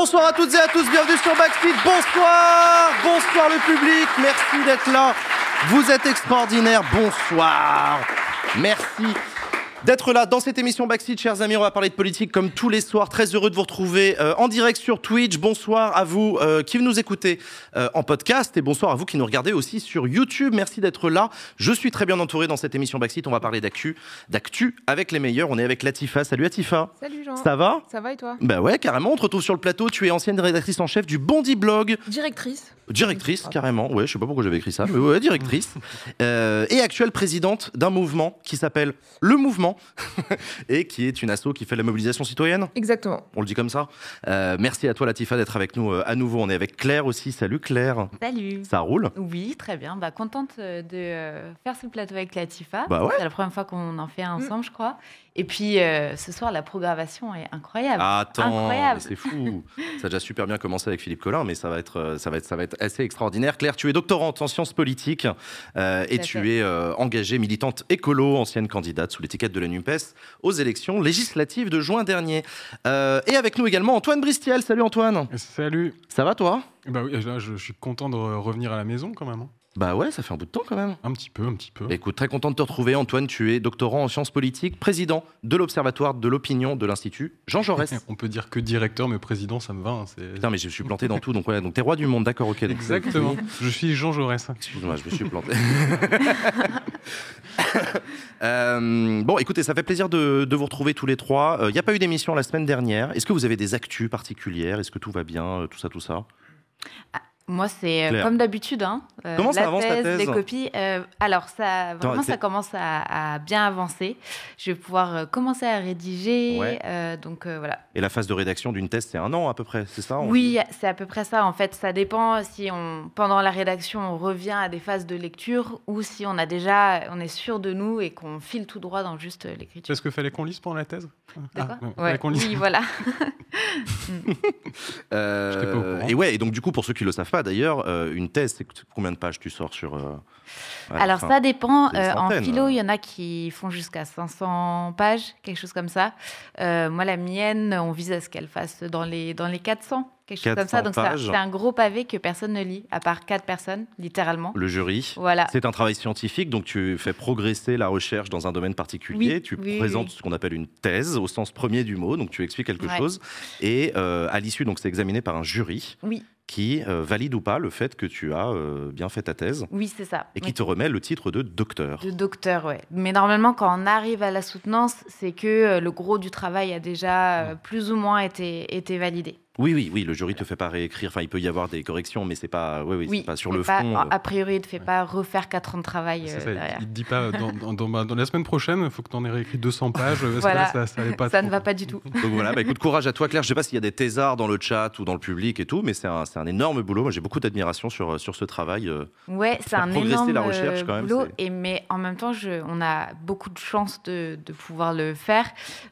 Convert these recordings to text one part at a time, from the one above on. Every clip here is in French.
Bonsoir à toutes et à tous, bienvenue sur Backseat. Bonsoir, bonsoir le public, merci d'être là. Vous êtes extraordinaire, bonsoir. Merci d'être là dans cette émission Backseat, chers amis. On va parler de politique comme tous les soirs. Très heureux de vous retrouver euh, en direct sur Twitch. Bonsoir à vous euh, qui nous écoutez euh, en podcast et bonsoir à vous qui nous regardez aussi sur YouTube. Merci d'être là. Je suis très bien entouré dans cette émission Backseat. On va parler d'actu, d'actu avec les meilleurs. On est avec Latifa. Salut Latifa. Salut Jean. Ça va? Ça va et toi? Bah ouais, carrément. On te retrouve sur le plateau. Tu es ancienne rédactrice en chef du Bondi Blog. Directrice. Directrice, carrément. Ouais, je sais pas pourquoi j'avais écrit ça, mais ouais, directrice. Euh, et actuelle présidente d'un mouvement qui s'appelle Le Mouvement et qui est une asso qui fait la mobilisation citoyenne. Exactement. On le dit comme ça. Euh, merci à toi, Latifa, d'être avec nous euh, à nouveau. On est avec Claire aussi. Salut Claire. Salut. Ça roule Oui, très bien. Bah, contente euh, de euh, faire ce plateau avec Latifa. Bah ouais. C'est la première fois qu'on en fait un ensemble, je crois. Et puis euh, ce soir, la programmation est incroyable. Ah, Attends, c'est fou. ça a déjà super bien commencé avec Philippe Collin, mais ça va être, euh, ça va être, ça va être assez extraordinaire. Claire, tu es doctorante en sciences politiques euh, et tu fait. es euh, engagée militante écolo, ancienne candidate sous l'étiquette de la NUPES aux élections législatives de juin dernier. Euh, et avec nous également Antoine Bristiel. Salut Antoine. Salut. Ça va toi? Bah oui, là, je, je suis content de re- revenir à la maison quand même. Bah ouais, ça fait un bout de temps quand même. Un petit peu, un petit peu. Écoute, très content de te retrouver. Antoine, tu es doctorant en sciences politiques, président de l'Observatoire de l'opinion de l'Institut Jean Jaurès. On peut dire que directeur, mais président, ça me va. hein, Putain, mais je suis planté dans tout. Donc, ouais, donc t'es roi du monde, d'accord, ok. Exactement. je suis Jean Jaurès. Excuse-moi, je me suis planté. Euh, bon, écoutez, ça fait plaisir de, de vous retrouver tous les trois. Il n'y a pas eu d'émission la semaine dernière. Est-ce que vous avez des actus particulières? Est-ce que tout va bien? Euh, Tout ça, tout ça? Moi, c'est euh, Claire. comme d'habitude. Hein, euh, Comment ça la avance, ta thèse, thèse Les copies. euh, alors, ça, vraiment, ça commence à, à bien avancer. Je vais pouvoir euh, commencer à rédiger. Ouais. euh, donc, euh, voilà. Et la phase de rédaction d'une thèse, c'est un an à peu près, c'est ça Oui, c'est à peu près ça. En fait, ça dépend si on, pendant la rédaction, on revient à des phases de lecture ou si on a déjà, on est sûr de nous et qu'on file tout droit dans juste l'écriture. Est-ce qu'il fallait qu'on lise pendant la thèse? Ah, Ouais, fallait qu'on lise. Oui, voilà. Euh, J'étais pas au courant. et ouais, et donc du coup, pour ceux qui ne le savent pas d'ailleurs, euh, une thèse, c'est combien de pages tu sors sur. euh, Alors ça dépend. Euh, en philo, il y en a qui font jusqu'à 500 pages, quelque chose comme ça. Moi, la mienne, on vise à ce qu'elle fasse dans les, dans les 400, quelque chose comme 400 ça. Donc c'est un gros pavé que personne ne lit, à part quatre personnes, littéralement. Le jury. Voilà. C'est un travail scientifique, donc tu fais progresser la recherche dans un domaine particulier. Oui, tu oui, présentes oui. ce qu'on appelle une thèse au sens premier du mot, donc tu expliques quelque Ouais. chose. Et euh, à l'issue, donc c'est examiné par un jury Oui, qui euh, valide ou pas le fait que tu as euh, bien fait ta thèse oui, c'est ça. et qui Oui. te remet le titre de docteur. De docteur, ouais. Mais normalement, quand on arrive à la soutenance, c'est que euh, le gros du travail a déjà plus ou moins été, été validé. Oui, oui, oui, le jury te fait pas réécrire. Enfin, il peut y avoir des corrections, mais c'est pas, oui, oui, pas sur le pas- fond. euh. A priori, il ne te fait pas refaire 4 ans de travail euh, ça, derrière. il te dit pas dans, dans- dans- bah, dans la semaine prochaine, il faut que tu en aies réécrit 200 pages. Parce Voilà. que là, ça, pas Ça trop. ne va pas du tout. Donc voilà, bah écoute, courage à toi, Claire. Je sais pas s'il y a des thésards dans le chat ou dans le public et tout, mais c'est un, c'est un énorme boulot. Moi, j'ai beaucoup d'admiration sur, sur ce travail. euh. Ouais, c'est un énorme la recherche, quand même, boulot. Et mais en même temps, je, on a beaucoup de chance de, de pouvoir le faire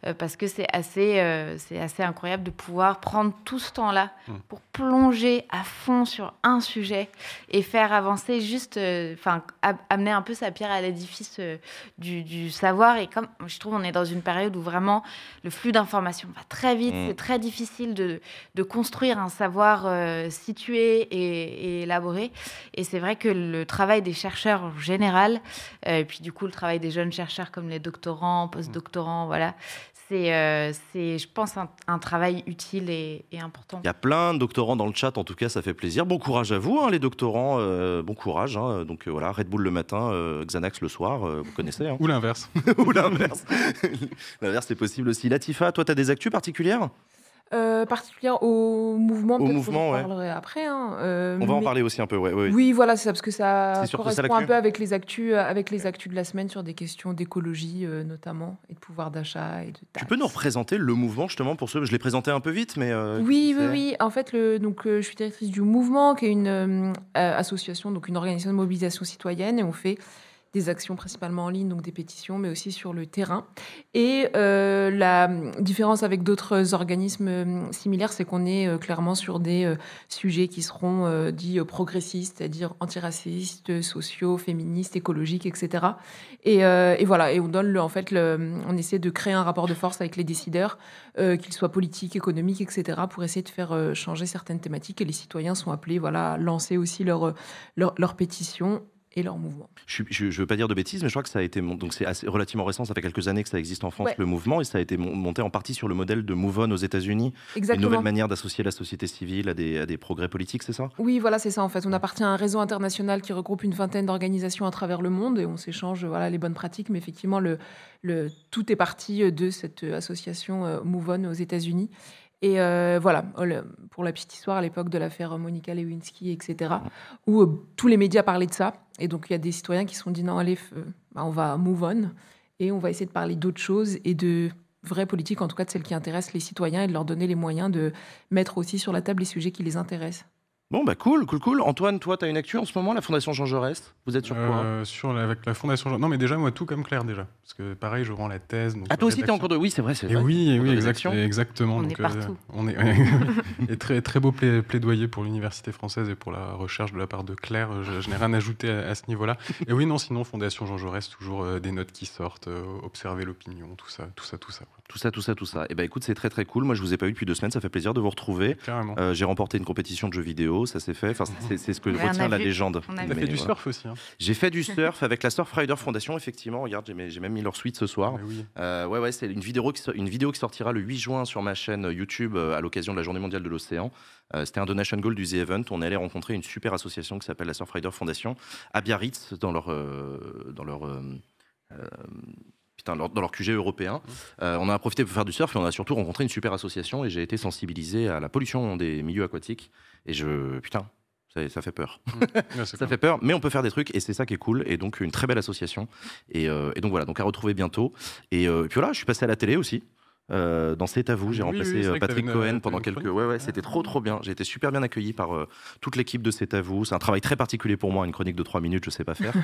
euh, parce que c'est assez, euh, c'est assez incroyable de pouvoir prendre tout ce temps-là Mm. pour plonger à fond sur un sujet et faire avancer juste, euh, enfin, amener un peu sa pierre à l'édifice euh, du, du savoir. Et comme je trouve, on est dans une période où vraiment le flux d'informations va très vite, Mm. c'est très difficile de, de construire un savoir euh, situé et, et élaboré. Et c'est vrai que le travail des chercheurs en général, et puis du coup le travail des jeunes chercheurs comme les doctorants, postdoctorants, voilà, c'est, euh, c'est, je pense, un, un travail utile et, et important. Il y a plein de doctorants dans le chat, en tout cas, ça fait plaisir. Bon courage à vous, hein, les doctorants. euh, bon courage. hein. Donc euh, voilà, Red Bull le matin, euh, Xanax le soir, euh, vous connaissez. hein. Ou l'inverse. Ou l'inverse. l'inverse, c'est possible aussi. Latifa, toi, tu as des actus particulières? Euh, particulière au mouvement. Au mouvement, en ouais. parlerai après. hein, euh, On va en parler aussi un peu, ouais. ouais. Oui, voilà, c'est ça, parce que ça correspond un peu avec les actus, euh, avec les actus de la semaine sur des questions d'écologie euh, notamment et de pouvoir d'achat et de Tu peux nous représenter le mouvement, justement, pour ceux. Je l'ai présenté un peu vite, mais. Oui, oui, oui. En fait, le, donc, je suis directrice du Mouvement, qui est une association, donc une organisation de mobilisation citoyenne, et on fait des actions principalement en ligne, donc des pétitions, mais aussi sur le terrain. Et euh, la différence avec d'autres organismes euh, similaires, c'est qu'on est clairement sur des sujets qui seront dits progressistes, c'est-à-dire antiracistes, sociaux, féministes, écologiques, etc. Et, voilà, et on donne le, en fait, on essaie de créer un rapport de force avec les décideurs, qu'ils soient politiques, économiques, etc., pour essayer de faire changer certaines thématiques. Et les citoyens sont appelés, voilà, à lancer aussi leur, leur, leur pétition et leur mouvement. Je ne veux pas dire de bêtises, mais je crois que ça a été donc c'est relativement récent, ça fait quelques années que ça existe en France le mouvement et ça a été monté en partie sur le modèle de Move On aux États-Unis, une nouvelle manière d'associer la société civile à des, à des progrès politiques, c'est ça? Oui, voilà, c'est ça en fait. On appartient à un réseau international qui regroupe une vingtaine d'organisations à travers le monde et on s'échange voilà les bonnes pratiques, mais effectivement le, le tout est parti de cette association euh, Move On aux États-Unis. Et euh, voilà, pour la petite histoire, à l'époque de l'affaire Monica Lewinsky, etc., où euh, tous les médias parlaient de ça. Et donc, il y a des citoyens qui se sont dit non, allez, euh, bah, on va move on et on va essayer de parler d'autres choses et de vraies politiques, en tout cas de celles qui intéressent les citoyens et de leur donner les moyens de mettre aussi sur la table les sujets qui les intéressent. Bon, bah cool, cool, cool. Antoine, toi, tu as une actu en ce moment, la Fondation Jean Jaurès? Vous êtes sur quoi? Euh, Sur avec la Fondation Jean... Non, mais déjà, moi, tout comme Claire, déjà. Parce que pareil, je rends la thèse. Donc, ah, toi aussi, tu es en cours de. Oui, c'est vrai, c'est vrai. oui, oui, exactement. On est partout. Euh, on est... et très, très beau plaidoyer pour l'université française et pour la recherche de la part de Claire. Je, n'ai rien ajouté à, ce niveau-là. Et oui, non, sinon, Fondation Jean Jaurès, toujours euh, des notes qui sortent, observer l'opinion, tout ça, tout ça, tout ça. Tout ça, tout ça, tout ça. Et eh ben écoute, c'est très, très cool. Moi, je vous ai pas eu depuis deux semaines. Ça fait plaisir de vous retrouver. J'ai remporté une compétition de jeux vidéo. Ça s'est fait. Enfin, c'est ce que retient la légende. On a fait du surf aussi. Hein. J'ai fait du surf avec la Surfrider Foundation, effectivement. Regarde, j'ai même mis leur suite ce soir. Euh, ouais, ouais, c'est une vidéo, qui, une vidéo qui sortira le 8 juin sur ma chaîne YouTube euh, à l'occasion de la Journée mondiale de l'océan. Euh, c'était un donation goal du The Event. On est allé rencontrer une super association qui s'appelle la Surfrider Foundation à Biarritz, dans leur, dans leur dans leur QG européen. on en a profité pour faire du surf et on a surtout rencontré une super association et j'ai été sensibilisé à la pollution des milieux aquatiques. Et je, putain, ça, fait peur. Mmh. ça fait peur, mais on peut faire des trucs et c'est ça qui est cool. Et donc une très belle association. Et, euh, donc voilà, donc à retrouver bientôt. Et, euh, et puis voilà, je suis passé à la télé aussi. Euh, dans C'est à vous, j'ai remplacé euh, Patrick Cohen pendant quelques. Ouais, ouais, c'était trop, trop bien. J'ai été super bien accueilli par euh, toute l'équipe de C'est à vous. C'est un travail très particulier pour moi, une chronique de 3 minutes, je sais pas faire.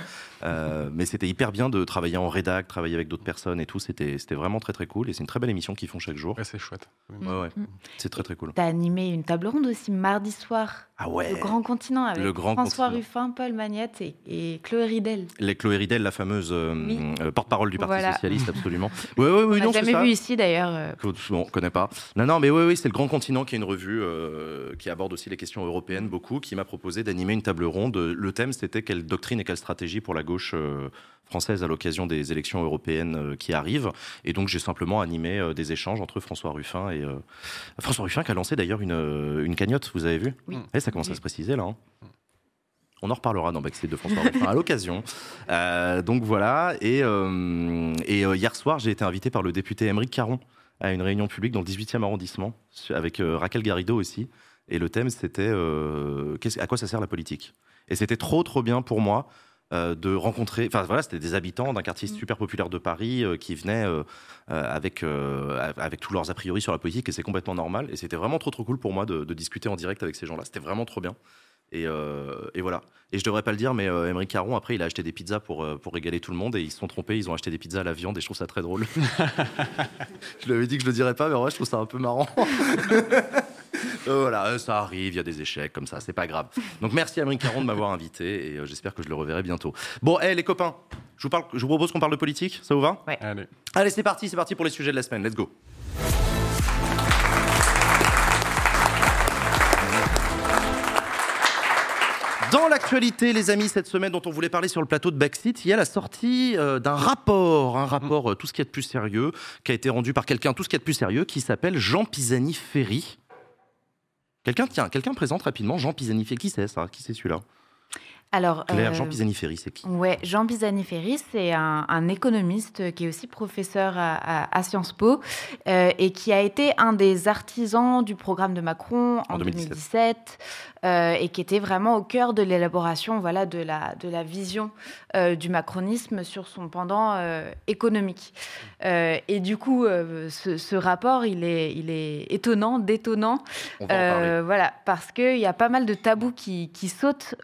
mais c'était hyper bien de travailler en rédac, travailler avec d'autres personnes et tout. C'était vraiment très, très cool. Et c'est une très belle émission qu'ils font chaque jour. c'est chouette. Ouais, ouais. Mm. C'est très, très cool. T'as animé une table ronde aussi mardi soir. Ah ouais. Le Grand Continent avec François Ruffin, Paul Magnette et, Chloé Ridel. Les Chloé Ridel, la fameuse porte-parole du Parti Socialiste, absolument. Ouais, ouais, oui, On n'a jamais vu ici d'ailleurs connais pas. Non, non, mais oui, oui, c'est le Grand Continent qui est une revue euh, qui aborde aussi les questions européennes beaucoup, qui m'a proposé d'animer une table ronde. Le thème, c'était quelle doctrine et quelle stratégie pour la gauche euh, française à l'occasion des élections européennes euh, qui arrivent. Et donc, j'ai simplement animé des échanges entre François Ruffin et François Ruffin qui a lancé d'ailleurs une, une, cagnotte. Vous avez vu? Oui. Et eh, ça commence à se préciser là. Hein. On en reparlera dans Backstage de François Ruffin à l'occasion. donc voilà. Et, et hier soir, j'ai été invité par le député Émeric Caron à une réunion publique dans le 18e arrondissement, avec euh, Raquel Garrido aussi. Et le thème, c'était euh, à quoi ça sert la politique? Et c'était trop, trop bien pour moi euh, de rencontrer. Enfin voilà, c'était des habitants d'un quartier mm. super populaire de Paris qui venaient avec, avec tous leurs a priori sur la politique, et c'est complètement normal. Et c'était vraiment trop, trop cool pour moi de, de discuter en direct avec ces gens-là. C'était vraiment trop bien. Euh, et, voilà. Et je devrais pas le dire, mais euh, Caron, après, il a acheté des pizzas pour, euh, pour régaler tout le monde et ils se sont trompés. Ils ont acheté des pizzas à la viande et je trouve ça très drôle. je lui avais dit que je le dirais pas, mais en vrai, je trouve ça un peu marrant. Euh, voilà, ça arrive, il y a des échecs comme ça, c'est pas grave. Donc merci à Caron de m'avoir invité et j'espère que je le reverrai bientôt. Bon, hé les copains, je vous, parle, je vous propose qu'on parle de politique, ça vous va? Allez, Allez c'est parti, c'est parti pour les sujets de la semaine, let's go. L'actualité, les amis, cette semaine dont on voulait parler sur le plateau de Backseat, il y a la sortie euh, d'un rapport, un rapport euh, tout ce qui est de plus sérieux, qui a été rendu par quelqu'un tout ce qui est de plus sérieux, qui s'appelle Jean Pisani-Ferry. Quelqu'un, tiens, quelqu'un présente rapidement Jean Pisani-Ferry. Qui c'est ça? Qui c'est celui-là? Alors, Claire, Jean euh, Pisani-Ferry, c'est qui? Ouais, Jean Pisani-Ferry, c'est un, économiste qui est aussi professeur à, Sciences Po et qui a été un des artisans du programme de Macron en, 2017 euh, et qui était vraiment au cœur de l'élaboration voilà, de, la, de la vision euh, du macronisme sur son pendant euh, économique. et du coup, ce, rapport, il est, il est étonnant, détonnant, voilà, parce qu'il y a pas mal de tabous qui, qui sautent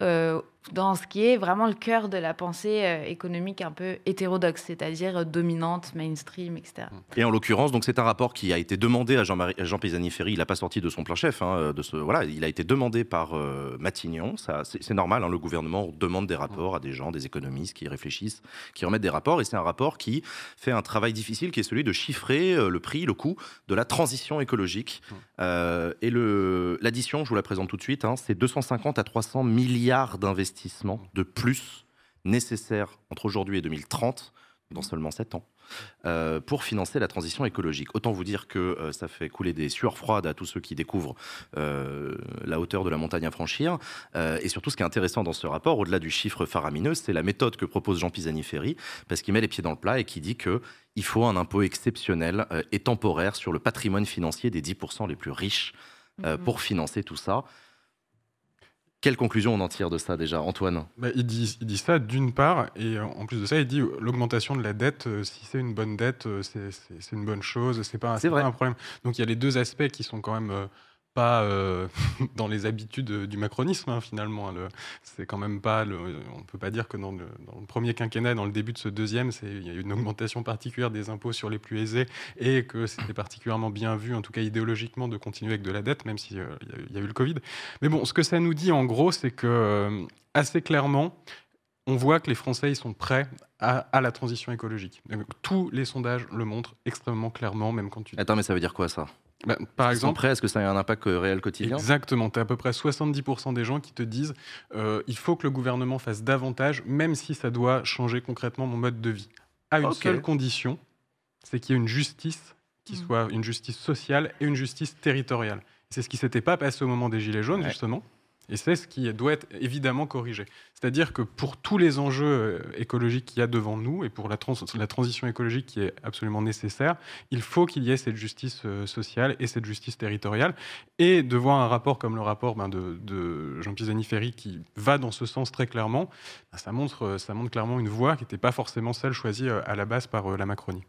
dans ce qui est vraiment le cœur de la pensée euh, économique un peu hétérodoxe, c'est-à-dire euh, dominante, mainstream, etc. Et en l'occurrence, donc c'est un rapport qui a été demandé à Jean, Jean Pisani-Ferry. Il n'a pas sorti de son plein chef. Hein, de ce, voilà, il a été demandé par euh, Matignon. C'est normal. Hein, le gouvernement demande des rapports à des gens, des économistes qui réfléchissent, qui remettent des rapports. Et c'est un rapport qui fait un travail difficile, qui est celui de chiffrer le prix, le coût de la transition écologique. et l'addition, je vous la présente tout de suite, hein, c'est 250 à 300 milliards d'investissements de plus nécessaires entre aujourd'hui et 2030, dans seulement 7 ans, euh, pour financer la transition écologique. Autant vous dire que euh, ça fait couler des sueurs froides à tous ceux qui découvrent euh, la hauteur de la montagne à franchir. et surtout, ce qui est intéressant dans ce rapport, au-delà du chiffre faramineux, c'est la méthode que propose Jean Pisani-Ferry, parce qu'il met les pieds dans le plat et qui dit que il faut un impôt exceptionnel et temporaire sur le patrimoine financier des 10% les plus riches mm-hmm. pour financer tout ça. Quelle conclusion on en tire de ça déjà, Antoine? Bah, il, dit, il dit ça d'une part, et en plus de ça, il dit l'augmentation de la dette, euh, si c'est une bonne dette, euh, c'est une bonne chose, c'est pas, pas un problème. Donc il y a les deux aspects qui sont quand même euh, euh, dans les habitudes du macronisme hein, finalement. C'est quand même pas. On ne peut pas dire que dans le, premier quinquennat, dans le début de ce deuxième, il y a eu une augmentation particulière des impôts sur les plus aisés et que c'était particulièrement bien vu, en tout cas idéologiquement, de continuer avec de la dette, même s'il euh, y, a eu le Covid. Mais bon, ce que ça nous dit en gros, c'est que euh, assez clairement, on voit que les Français ils sont prêts à, la transition écologique. Tous les sondages le montrent extrêmement clairement, même quand tu. Attends, mais ça veut dire quoi ça? Bah, par exemple, est-ce que ça a un impact euh, réel quotidien? Exactement. Tu as à peu près 70% des gens qui te disent euh, il faut que le gouvernement fasse davantage, même si ça doit changer concrètement mon mode de vie. À une seule condition, c'est qu'il y ait une justice qui mmh. soit une justice sociale et une justice territoriale. C'est ce qui s'était pas passé au moment des Gilets jaunes, justement. Et c'est ce qui doit être évidemment corrigé. C'est-à-dire que pour tous les enjeux euh, écologiques qu'il y a devant nous et pour la, transition écologique qui est absolument nécessaire, il faut qu'il y ait cette justice euh, sociale et cette justice territoriale. Et de voir un rapport comme le rapport ben, de, Jean Pisani-Ferry qui va dans ce sens très clairement, ben, ça, montre, ça montre clairement une voie qui n'était pas forcément celle choisie euh, à la base par la Macronie.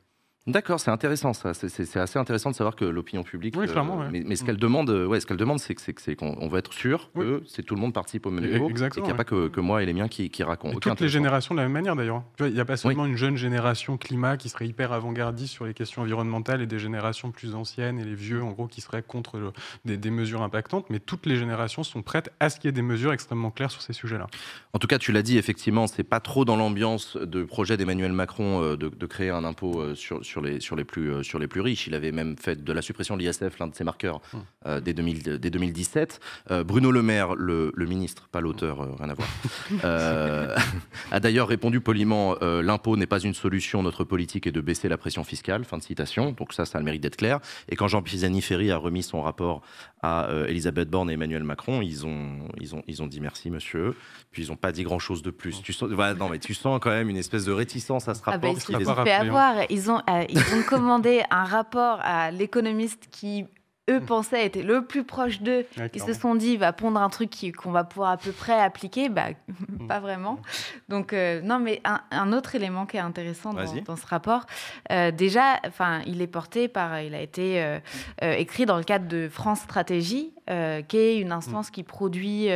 D'accord, c'est intéressant ça. C'est assez intéressant de savoir que l'opinion publique. Oui, clairement. Euh, mais, ce qu'elle demande, ouais, ce qu'elle demande, c'est qu'on veut être sûr que c'est tout le monde participe au menu et qu'il n'y a pas que, moi et les miens qui, racontent. toutes les générations de la même manière d'ailleurs. Il n'y a pas seulement une jeune génération climat qui serait hyper avant-gardiste sur les questions environnementales et des générations plus anciennes et les vieux, en gros, qui seraient contre des, mesures impactantes, mais toutes les générations sont prêtes à ce qu'il y ait des mesures extrêmement claires sur ces sujets-là. En tout cas, tu l'as dit, effectivement, c'est pas trop dans l'ambiance de projet d'Emmanuel Macron euh, de, de, créer un impôt euh, sur, sur, les, sur les plus euh, sur les plus riches. Il avait même fait de la suppression de l'ISF l'un de ses marqueurs hum. euh, dès, 2017. Euh, Bruno Le Maire, le, ministre, pas l'auteur, rien à voir, a d'ailleurs répondu poliment l'impôt n'est pas une solution, notre politique est de baisser la pression fiscale. Fin de citation. Donc ça, ça a le mérite d'être clair. Et quand Jean Pisani-Ferry a remis son rapport à Elisabeth Borne et Emmanuel Macron, ils ont, ils ont, ils ont dit merci, monsieur. Puis ils n'ont pas dit grand-chose de plus. Tu sens, non, mais tu sens quand même une espèce de réticence à ce rapport. Ah ben, ils se fait avoir. Ils ont, ils ont commencé un rapport à l'économiste qui eux mm. pensaient être le plus proche d'eux, ils se sont dit, il va pondre un truc qu'on va pouvoir à peu près appliquer, bah, pas vraiment. Donc, euh, non, mais un, autre élément qui est intéressant dans, ce rapport, euh, déjà, enfin, il est porté par, il a été euh, écrit dans le cadre de France Stratégie, qui est une instance mm. qui produit,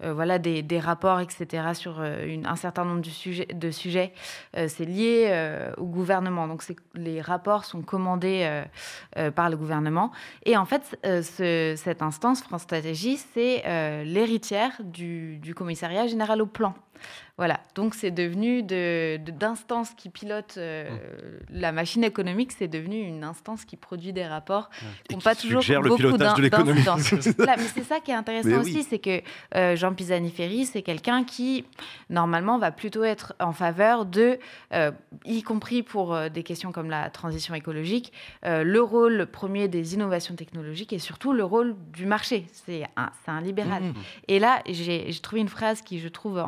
voilà, des, rapports, etc., sur un certain nombre de sujets. De sujets. c'est lié au gouvernement. Donc, les rapports sont commandés par le gouvernement. Et en fait, euh, cette instance, France Stratégie, c'est euh, l'héritière du, du, commissariat général au plan. Voilà, donc c'est devenu d'instance de, qui pilote euh, mmh. la machine économique, c'est devenu une instance qui produit des rapports qui n'ont pas toujours le pilotage de l'économie. mais c'est ça qui est intéressant aussi, c'est que euh, Jean Pisani-Ferry, c'est quelqu'un qui, normalement, va plutôt être en faveur de, euh, y compris pour des questions comme la transition écologique, le rôle premier des innovations technologiques et surtout le rôle du marché. C'est un, un libéral. Mmh. Et là, j'ai trouvé une phrase qui, je trouve,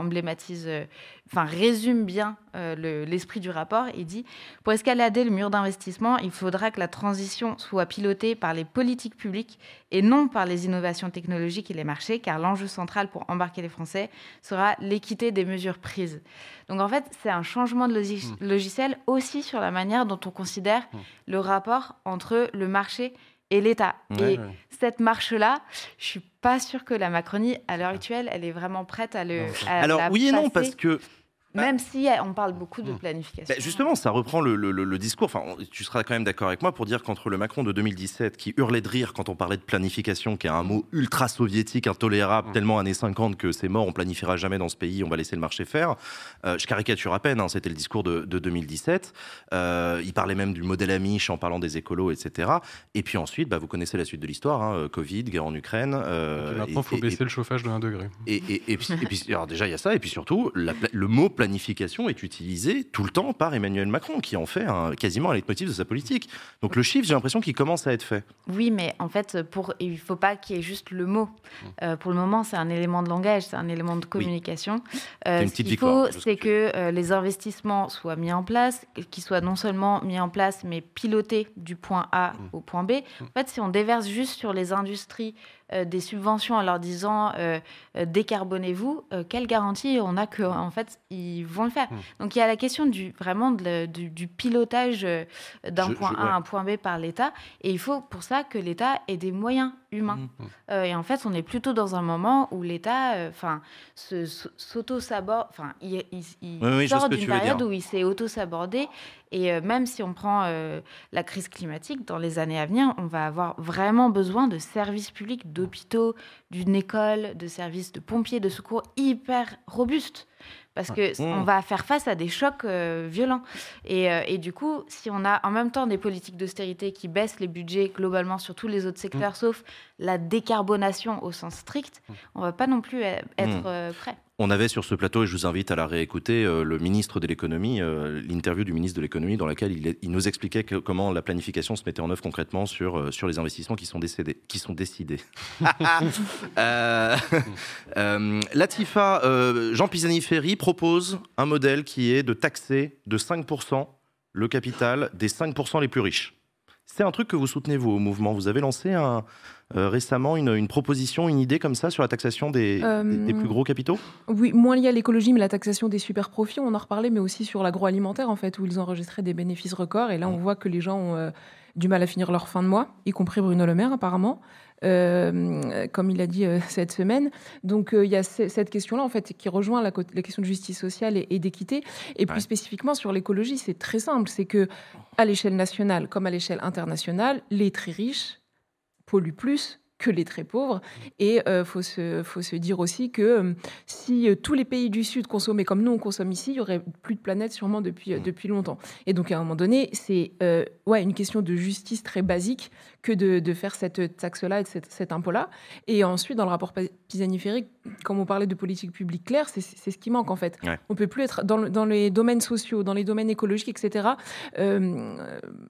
emblématise enfin résume bien euh, l'esprit du rapport. Il dit pour escalader le mur d'investissement, il faudra que la transition soit pilotée par les politiques publiques et non par les innovations technologiques et les marchés, car l'enjeu central pour embarquer les Français sera l'équité des mesures prises. Donc en fait, c'est un changement de mmh. logiciel aussi sur la manière dont on considère mmh. le rapport entre le marché et l'État. Ouais, et ouais. cette marche-là, je suis pas sûre que la Macronie, à l'heure actuelle, elle est vraiment prête à le. À Alors la oui et non, parce que Même si euh, on parle beaucoup de Hmm. planification. Bah, justement, ça reprend le, le- le- le discours. Enfin, on- tu seras quand même d'accord avec moi pour dire qu'entre le Macron de 2017, qui hurlait de rire quand on parlait de planification, qui est un mot ultra soviétique, intolérable, Mm. tellement années 50 que c'est mort, on planifiera jamais dans ce pays, on va laisser le marché faire. Euh, je caricature à peine, hein, c'était le discours de, de 2017. Euh, il parlait même du modèle Amish en parlant des écolos, etc. Et puis ensuite, bah, vous connaissez la suite de l'histoire, hein, Covid, guerre en Ukraine. euh, Et maintenant, il faut et- et- baisser le chauffage de 1 degré. et, et- et puis, et puis- alors déjà, il y a ça. Et puis surtout, la le mot planification est utilisé tout le temps par Emmanuel Macron, qui en fait un- quasiment un leitmotiv de sa politique. Donc le chiffre, j'ai l'impression qu'il commence à être fait. Oui, mais en fait, pour, il ne faut pas qu'il y ait juste le mot. Mm. Euh, pour le moment, c'est un élément de langage, c'est un élément de communication. Euh, C'est une ce petite qu'il victoire, faut, c'est que que euh, les investissements soient mis en place, qu'ils soient non seulement mis en place, mais pilotés du point A Mm. au point B. En fait, si on déverse juste sur les industries euh, des subventions en leur disant euh, euh, décarbonez-vous, euh, quelle garantie on a que en fait ils vont le faire Mm. Donc il y a la question du vraiment de du, du pilotage euh, d'un point je- A ouais. à un point B par l'État, et il faut pour ça que l'État ait des moyens humains. Mm. Euh, et en fait, on est plutôt dans un moment où l'État, euh, enfin, s'auto-saborde, enfin, il, il- il Oui, oui, je vois ce sort d'une période où il s'est auto-sabordé. Et euh, même si on prend euh, la crise climatique, dans les années à venir, on va avoir vraiment besoin de services publics, d'hôpitaux, d'une école, de services de pompiers, de secours hyper robustes. Parce que Mmh. on va faire face à des chocs euh, violents. Et, euh, et du coup, si on a en même temps des politiques d'austérité qui baissent les budgets globalement sur tous les autres secteurs, sauf la décarbonation au sens strict, on va pas non plus être prêt. On avait sur ce plateau, et je vous invite à la réécouter, euh, le ministre de l'économie, euh, l'interview du ministre de l'économie dans laquelle il, il nous expliquait que- comment la planification se mettait en œuvre concrètement sur, euh, sur les investissements qui sont, décédés, qui sont décidés. Latifa, Jean Pisani-Ferry propose un modèle qui est de taxer de 5% le capital des 5% les plus riches. C'est un truc que vous soutenez, vous, au mouvement. Vous avez lancé un, euh, récemment une, une proposition, une idée comme ça sur la taxation des, Euh, des- des plus gros capitaux? Oui, moins lié à l'écologie, mais la taxation des super profits, on en reparlait, mais aussi sur l'agroalimentaire, en fait, où ils enregistraient des bénéfices records. Et là, on voit que les gens ont euh, du mal à finir leur fin de mois, y compris Bruno Le Maire, apparemment, euh, comme il a dit euh, cette semaine. Donc, euh, il y a ce- cette question-là, en fait, qui rejoint la, la question de justice sociale et, et d'équité. Et plus Ouais. spécifiquement sur l'écologie, c'est très simple. C'est que, à l'échelle nationale comme à l'échelle internationale, les très riches polluent plus que les très pauvres. Et il faut, se, faut se dire aussi que euh, si euh, tous les pays du Sud consommaient comme nous on consomme ici, il y aurait plus de planète sûrement depuis, euh, depuis longtemps. Et donc à un moment donné, c'est euh, ouais, une question de justice très basique que de, de faire cette taxe-là et cet impôt-là. Et ensuite, dans le rapport Pisani-Ferry, comme on parlait de politique publique claire, c'est c'est ce qui manque en fait. Ouais. On peut plus être dans, le- dans les domaines sociaux, dans les domaines écologiques, etc. Euh,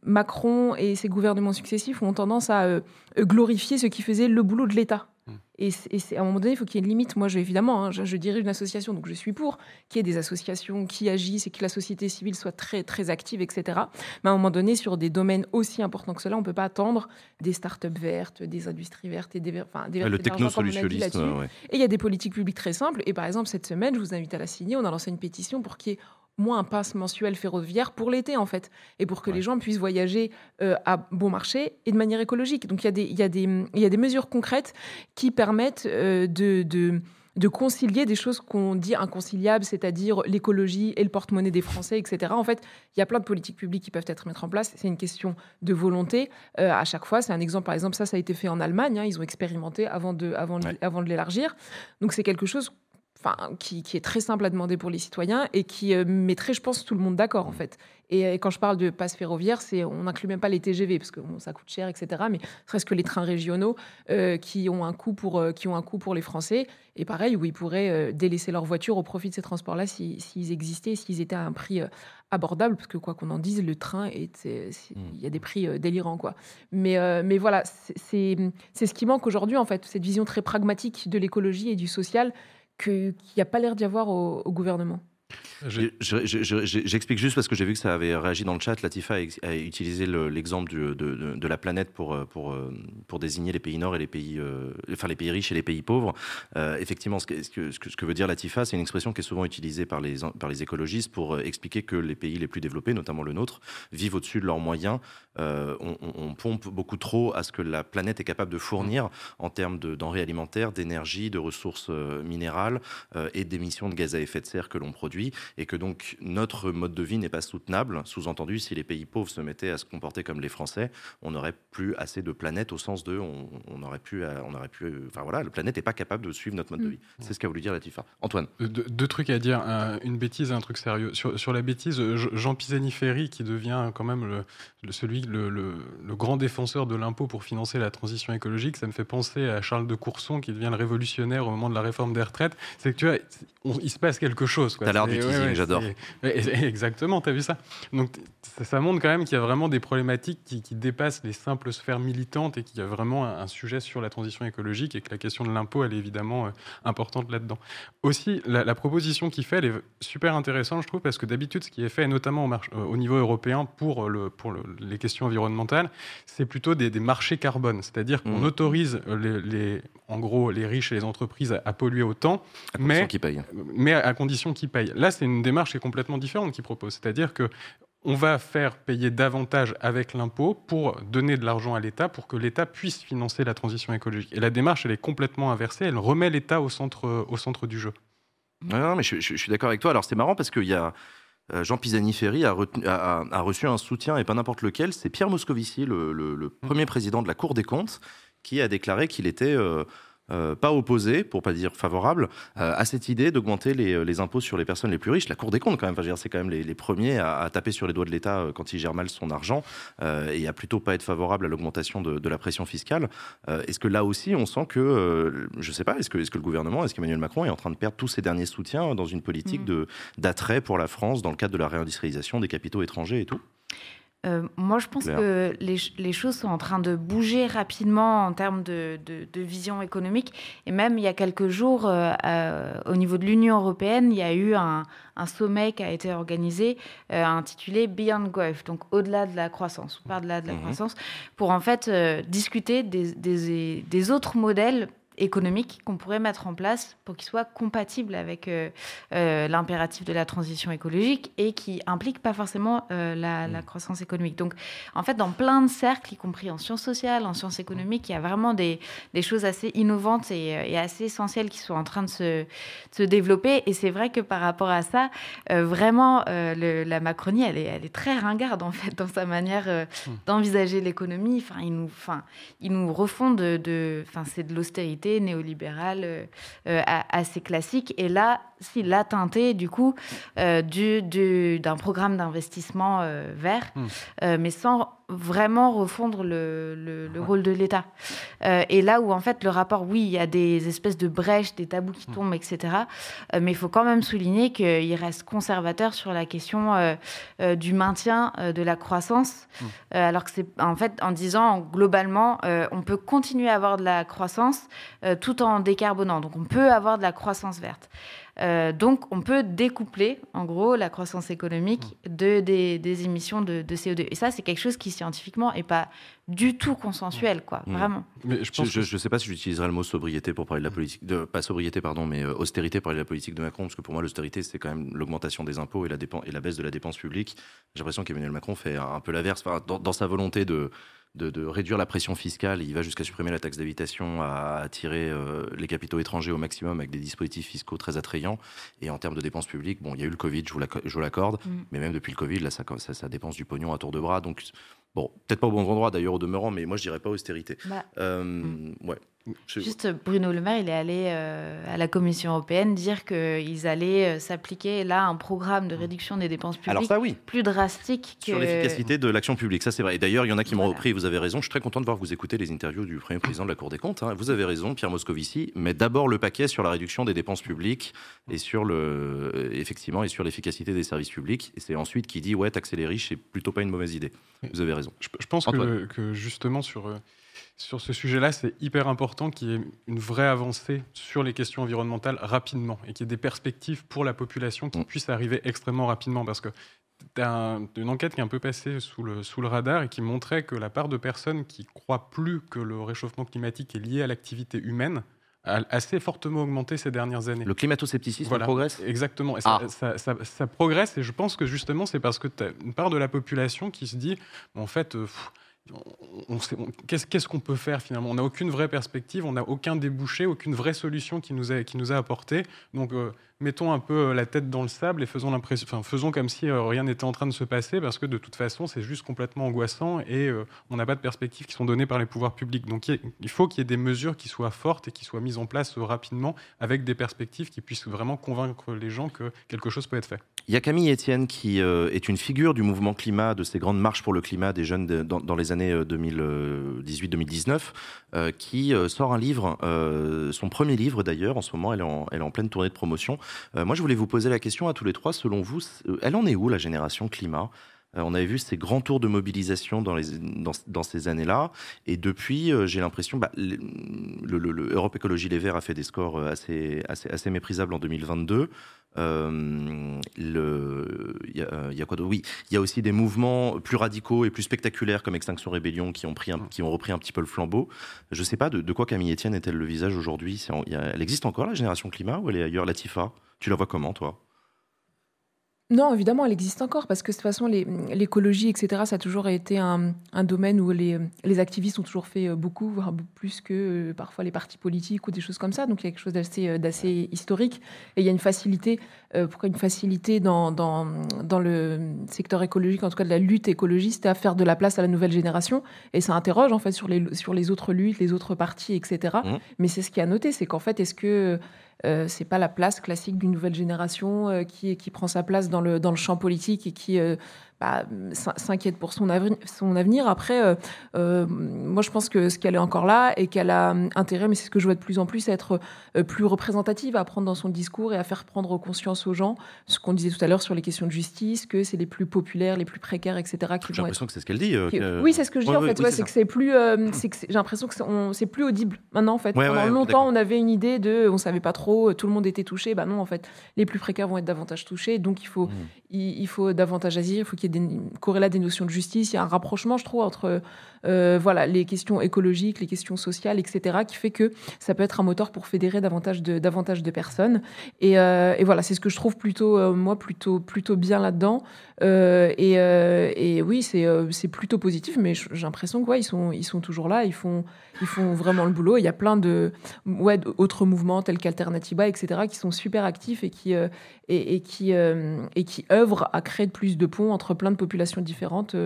Macron et ses gouvernements successifs ont tendance à euh, glorifier ce qui faisait le boulot de l'État. Mm. Et, c'est- à un moment donné, il faut qu'il y ait une limite. Moi, je, évidemment, hein, je, je dirige une association, donc je suis pour qu'il y ait des associations qui agissent et que la société civile soit très, très active, etc. Mais à un moment donné, sur des domaines aussi importants que cela, on ne peut pas attendre des start-up vertes, des industries vertes et des, enfin, des le vertes dit technosolutionnisme. ouais. Et il y a des politiques publiques très simples. Et par exemple, cette semaine, je vous invite à la signer. On a lancé une pétition pour qu'il y ait moins un pass mensuel ferroviaire pour l'été, en fait. Et pour que Ouais. les gens puissent voyager euh, à bon marché et de manière écologique. Donc il y a des, y a des, il y a des mesures concrètes qui permettent euh, de. de de concilier des choses qu'on dit inconciliables, c'est-à-dire l'écologie et le porte-monnaie des Français, etc. En fait, il y a plein de politiques publiques qui peuvent être mises en place. C'est une question de volonté. Euh, à chaque fois, c'est un exemple. Par exemple, ça, ça a été fait en Allemagne. hein. ils ont expérimenté avant de, avant, de- avant de l'élargir. Donc c'est quelque chose enfin, qui, qui est très simple à demander pour les citoyens et qui euh, mettrait, je pense, tout le monde d'accord en fait. Et, euh, quand je parle de passe ferroviaire, c'est on n'inclut même pas les TGV parce que bon, ça coûte cher, etc. Mais serait-ce que les trains régionaux euh, qui ont un coût pour euh, qui ont un coût pour les Français et pareil où ils pourraient délaisser leur voiture au profit de ces transports-là si- s'ils existaient, s'ils étaient à un prix abordable parce que quoi qu'on en dise, le train est Mm. il y a des prix délirants quoi. Mais mais voilà, c'est- ce qui manque aujourd'hui en fait, cette vision très pragmatique de l'écologie et du social qu'il n'y a pas l'air d'y avoir au, au gouvernement. J'explique juste parce que j'ai vu que ça avait réagi dans le chat. Latifa a, utilisé l'exemple de, la planète pour, pour, pour désigner les pays nord et les pays, euh, enfin les pays riches et les pays pauvres. Euh, effectivement, ce que, ce, que, ce que veut dire Latifa, c'est une expression qui est souvent utilisée par les, par les écologistes pour euh, expliquer que les pays les plus développés, notamment le nôtre, vivent au-dessus de leurs moyens. on, pompe beaucoup trop à ce que la planète est capable de fournir en termes de denrées alimentaires, d'énergie, de ressources minérales et d'émissions de gaz à effet de serre que l'on produit et que donc notre mode de vie n'est pas soutenable. Sous-entendu, si les pays pauvres se mettaient à se comporter comme les Français, on n'aurait plus assez de planète au sens de on, aurait pu, on aurait pu, enfin voilà, la planète n'est pas capable de suivre notre mode de mm. vie. C'est ce qu'a voulu dire Latifa. Antoine. Euh, deux, trucs à dire, une bêtise et un truc sérieux. Sur, la bêtise, Jean Pisani-Ferry qui devient quand même le, celui, le, le, grand défenseur de l'impôt pour financer la transition écologique, ça me fait penser à Charles de Courson qui devient le révolutionnaire au moment de la réforme des retraites. C'est que tu vois, il se passe quelque chose. T'as l'art du teasing, j'adore. Exactement, t'as vu ça? Donc ça, montre quand même qu'il y a vraiment des problématiques qui, dépassent les simples sphères militantes et qu'il y a vraiment un, sujet sur la transition écologique et que la question de l'impôt, elle est évidemment euh, importante là-dedans. Aussi, la, proposition qu'il fait, elle est super intéressante, je trouve, parce que d'habitude, ce qui est fait, notamment au, euh, au niveau européen pour, le, pour les questions environnementales, c'est plutôt des, marchés carbone, c'est-à-dire qu'on mmh. autorise les, en gros, les riches et les entreprises à, polluer autant, mais, mais à condition qu'ils payent. Là, c'est une démarche qui est complètement différente qu'ils proposent, c'est-à-dire que on va faire payer davantage avec l'impôt pour donner de l'argent à l'État pour que l'État puisse financer la transition écologique. Et la démarche, elle est complètement inversée. Elle remet l'État au centre, au centre du jeu. Non, mais je, suis d'accord avec toi. Alors, c'est marrant parce qu'il y a. Euh, Jean Pisani-Ferry a, reçu un soutien, et pas n'importe lequel, c'est Pierre Moscovici, le, mmh. premier président de la Cour des comptes, qui a déclaré qu'il était euh, euh, pas opposé, pour pas dire favorable, euh, à cette idée d'augmenter les, les, impôts sur les personnes les plus riches. La Cour des comptes, quand même, c'est quand même les, premiers à, taper sur les doigts de l'État euh, quand il gère mal son argent et à plutôt pas être favorable à l'augmentation de, la pression fiscale. est-ce que là aussi, on sent que, je sais pas, est-ce que, est-ce que le gouvernement, est-ce qu'Emmanuel Macron est en train de perdre tous ses derniers soutiens dans une politique mmh. d'attrait pour la France dans le cadre de la réindustrialisation des capitaux étrangers et tout? Euh, moi, je pense que les, choses sont en train de bouger rapidement en termes de, vision économique. Et même il y a quelques jours, euh, euh, au niveau de l'Union européenne, il y a eu un, sommet qui a été organisé intitulé Beyond Growth, donc au-delà de la croissance, par-delà de la mhm. croissance, pour en fait discuter des, des autres modèles économique qu'on pourrait mettre en place pour qu'il soit compatible avec euh, euh, l'impératif de la transition écologique et qui implique pas forcément euh, la, mm. croissance économique. Donc, en fait, dans plein de cercles, y compris en sciences sociales, en sciences économiques, il y a vraiment des, des choses assez innovantes et, assez essentielles qui sont en train de se, se développer. Et c'est vrai que par rapport à ça, vraiment, la Macronie, elle est, elle est très ringarde, en fait, dans sa manière mm. d'envisager l'économie. Enfin, ils nous, enfin, ils nous refont de enfin, c'est de l'austérité néolibérale euh, euh, assez classique. Et là, s'il a teinté du coup euh, du, d'un programme d'investissement vert, hmm. mais sans vraiment refondre le, rôle de l'État. et là où en fait le rapport, oui, il y a des espèces de brèches, des tabous qui hmm. tombent, etc. mais il faut quand même souligner qu'il reste conservateur sur la question du maintien de la croissance, hmm. alors que c'est en fait en disant globalement, on peut continuer à avoir de la croissance euh, tout en décarbonant. Donc on peut avoir de la croissance verte. Euh, donc, on peut découpler, en gros, la croissance économique mmh. de, des, émissions de, CO2. Et ça, c'est quelque chose qui, scientifiquement, n'est pas du tout consensuel, quoi, mmh. vraiment. Mais je ne sais pas si j'utiliserai le mot sobriété pour parler de la politique, de, pas sobriété, pardon, mais euh, austérité pour parler de la politique de Macron, parce que pour moi, l'austérité, c'est quand même l'augmentation des impôts et la, et la baisse de la dépense publique. J'ai l'impression qu'Emmanuel Macron fait un peu l'inverse, dans, sa volonté de de, réduire la pression fiscale. Il va jusqu'à supprimer la taxe d'habitation, à attirer euh, les capitaux étrangers au maximum avec des dispositifs fiscaux très attrayants. Et en termes de dépenses publiques, bon, il y a eu le Covid, je vous l'accorde, mm. mais même depuis le Covid, là, ça, ça, dépense du pognon à tour de bras. Donc, bon, peut-être pas au bon endroit d'ailleurs au demeurant, mais moi je dirais pas austérité. Bah, euh, mm. Ouais. Juste, Bruno Le Maire, il est allé euh, à la Commission européenne dire qu'ils allaient euh, s'appliquer là un programme de réduction des dépenses publiques Alors ça, oui. plus drastique que... Sur l'efficacité de l'action publique, ça c'est vrai. Et d'ailleurs, il y en a qui m'ont repris, vous avez raison. Je suis très content de voir que vous écoutez les interviews du Premier président de la Cour des comptes. Hein. Vous avez raison, Pierre Moscovici, mais d'abord le paquet sur la réduction des dépenses publiques et sur le, effectivement, et sur l'efficacité des services publics. Et c'est ensuite qui dit, ouais, taxer les riches, c'est plutôt pas une mauvaise idée. Vous avez raison. Je, pense que, que, justement sur... Sur ce sujet-là, c'est hyper important qu'il y ait une vraie avancée sur les questions environnementales rapidement et qu'il y ait des perspectives pour la population qui mm. puissent arriver extrêmement rapidement. Parce que tu as une enquête qui est un peu passée sous le, sous le radar et qui montrait que la part de personnes qui croient plus que le réchauffement climatique est lié à l'activité humaine a assez fortement augmenté ces dernières années. Le climato-scepticisme progresse? Exactement. Et ah. ça, progresse et je pense que justement c'est parce que tu as une part de la population qui se dit en fait, euh, qu'est-ce qu'on peut faire finalement? On n'a aucune vraie perspective, on n'a aucun débouché, aucune vraie solution qui nous a, qui nous a apporté. Donc euh, mettons un peu euh, la tête dans le sable et faisons, comme si euh, rien n'était en train de se passer parce que de toute façon c'est juste complètement angoissant et on n'a pas de perspectives qui sont données par les pouvoirs publics. Donc il faut qu'il y ait des mesures qui soient fortes et qui soient mises en place rapidement avec des perspectives qui puissent vraiment convaincre les gens que quelque chose peut être fait. Il y a Camille Etienne qui est une figure du mouvement climat, de ces grandes marches pour le climat des jeunes dans les années 2018-2019, euh, qui euh, sort un livre, euh, son premier livre d'ailleurs, en ce moment elle est en, elle est en pleine tournée de promotion. moi je voulais vous poser la question à tous les trois, selon vous, elle en est où la génération climat? On avait vu ces grands tours de mobilisation dans, ces années-là. Et depuis, j'ai l'impression, bah, le, Écologie Les Verts a fait des scores assez, assez, méprisables en 2022. Euh, il y, a quoi Oui, il y a aussi des mouvements plus radicaux et plus spectaculaires comme Extinction Rébellion qui ont, repris un petit peu le flambeau. Je ne sais pas de, quoi Camille Etienne est-elle le visage aujourd'hui? Elle existe encore la génération climat ou elle est ailleurs, Latifa Tu la vois comment toi? Non, évidemment, elle existe encore parce que de toute façon, l'écologie, etc., ça a toujours été un, domaine où les, activistes ont toujours fait euh, beaucoup, voire plus que euh, parfois les partis politiques ou des choses comme ça. Donc il y a quelque chose d'assez euh, historique et il y a une facilité, pourquoi une facilité dans, dans, le secteur écologique, en tout cas de la lutte écologiste, à faire de la place à la nouvelle génération. Et ça interroge en fait sur les, sur les autres luttes, les autres partis, etc. Mmh. Mais c'est ce qui a noté, c'est qu'en fait, est-ce que euh, c'est pas la place classique d'une nouvelle génération euh, qui, qui prend sa place dans le, dans le champ politique et qui euh, bah, s'inquiète pour son, avenir. Son avenir. Après, euh, euh, moi, je pense que ce qu'elle est encore là et qu'elle a intérêt, mais c'est ce que je vois de plus en plus, à être euh, plus représentative, à prendre dans son discours et à faire prendre conscience aux gens, ce qu'on disait tout à l'heure sur les questions de justice, que c'est les plus populaires, les plus précaires, etc. J'ai l'impression que c'est ce qu'elle dit. Oui, c'est ce que je dis en fait. c'est que c'est plus, j'ai l'impression que c'est plus audible maintenant en fait. Pendant longtemps, on avait une idée de, on savait pas trop, tout le monde était touché. Bah non, en fait, les plus précaires vont être davantage touchés, donc il faut, mmh. il, il, faut davantage agir, il faut qu'il y ait des corrélats des notions de justice. Il y a un rapprochement, je trouve, entre euh, voilà, les questions écologiques, les questions sociales, etc., qui fait que ça peut être un moteur pour fédérer davantage de, personnes. Et, euh, voilà, c'est ce que je trouve plutôt, euh, moi, plutôt, plutôt bien là-dedans. Et, et, oui, c'est plutôt positif, mais j'ai l'impression qu'ils sont, ils sont toujours là, ils font, font vraiment le boulot. Il y a plein de ouais, d'autres mouvements tels qu'Alternativa, etc., qui sont super actifs et qui, et, et, qui, et qui œuvrent à créer plus de ponts entre plein de populations différentes